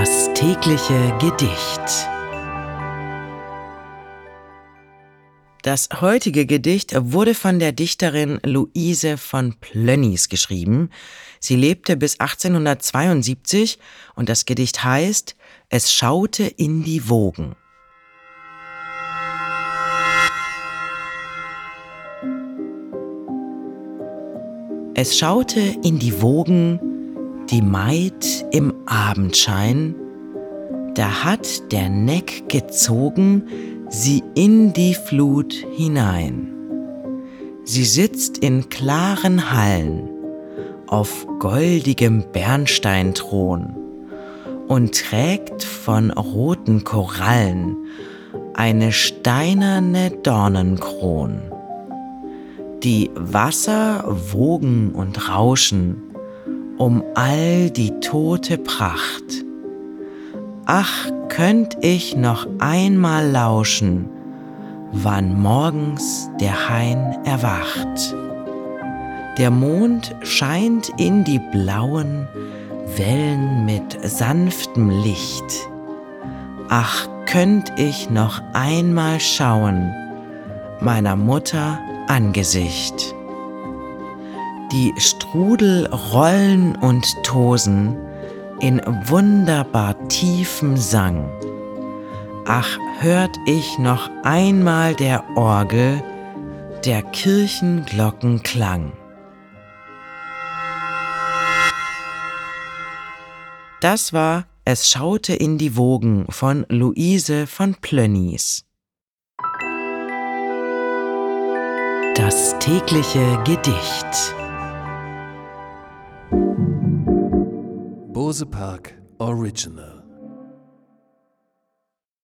Das tägliche Gedicht. Das heutige Gedicht wurde von der Dichterin Luise von Plönnies geschrieben. Sie lebte bis 1872 und das Gedicht heißt Es schaute in die Wogen. Es schaute in die Wogen, die Maid im Abendschein, da hat der Neck gezogen sie in die Flut hinein. Sie sitzt in klaren Hallen auf goldigem Bernsteinthron und trägt von roten Korallen eine steinerne Dornenkron. Die Wasser wogen und rauschen um all die tote Pracht. Ach, könnt ich noch einmal lauschen, wann morgens der Hain erwacht. Der Mond scheint in die blauen Wellen mit sanftem Licht. Ach, könnt ich noch einmal schauen, meiner Mutter Angesicht. Die Strudel rollen und tosen in wunderbar tiefem Sang. Ach, hört ich noch einmal der Orgel, der Kirchenglocken Klang. Das war Es schaute in die Wogen von Luise von Plönnies. Das tägliche Gedicht. Bose Park Original